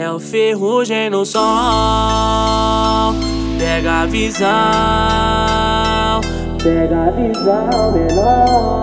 É o ferrugem no sol. Pega a visão. Pega a visão, menor,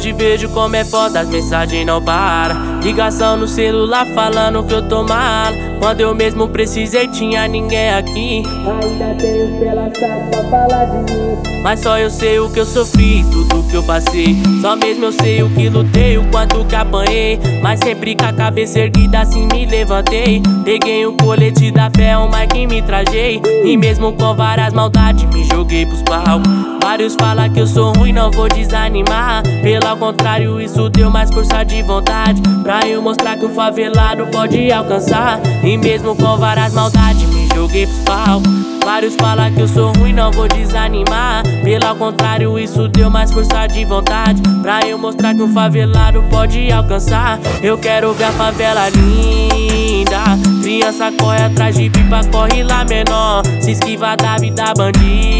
hoje vejo como é foda, as mensagens não param. Ligação no celular falando que eu tô mal. Quando eu mesmo precisei, tinha ninguém aqui. Ainda tenho pela pra falar de mim. Mas só eu sei o que eu sofri, tudo que eu passei. Só mesmo eu sei o que lutei, o quanto que apanhei. Mas sempre com a cabeça erguida, assim me levantei. Peguei o colete da fé, o que me trajei. E mesmo com várias maldades, me joguei pros palcos. Vários falam que eu sou ruim, não vou desanimar. Pelo contrário, isso deu mais força de vontade. Pra eu mostrar que o favelado pode alcançar. E mesmo com várias maldades, me joguei pros pau. Vários falam que eu sou ruim, não vou desanimar. Pelo contrário, isso deu mais força de vontade. Pra eu mostrar que o favelado pode alcançar. Eu quero ver a favela linda. Criança corre atrás de pipa, corre lá menor. Se esquiva da vida bandida.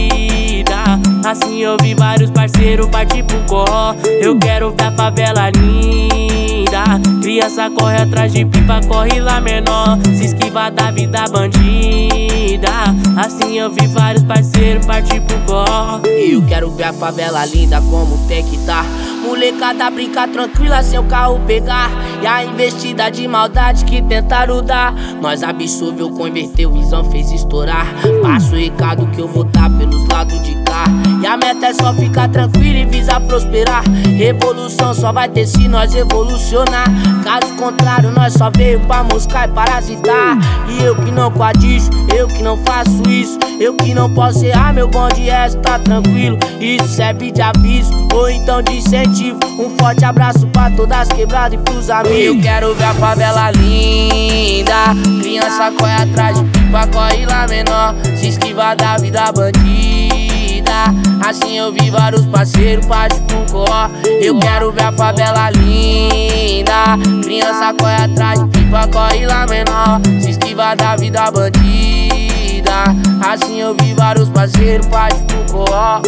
Assim eu vi vários parceiros partir pro coró. Eu quero ver a favela linda. Criança corre atrás de pipa, corre lá menor. Se esquiva da vida bandida. Assim eu vi vários parceiros partir pro coró. Eu quero ver a favela linda como tem que tá. Molecada brinca tranquila sem o carro pegar. E a investida de maldade que tentaram dar. Nós absorveu, converteu, visão fez estourar. Passo o recado que eu vou tá pelos lados de cá. E a meta é só ficar tranquilo e visar prosperar. Revolução só vai ter se nós evolucionar. Caso contrário, nós só veio pra moscar e parasitar. E eu que não coadijo, eu que não faço isso. Eu que não posso errar, meu bonde é tá tranquilo. Isso serve de aviso ou então de incentivo. Um forte abraço pra todas quebradas e pros amigos. Eu quero ver a favela linda. Criança corre atrás de pipa, corre lá menor. Se esquiva da vida bandida. Assim eu vi vários parceiros parte pro coró. Eu quero ver a favela linda. Criança corre atrás pipa, corre lá menor. Se esquiva da vida bandida. Assim eu vi vários parceiros parte pro coró.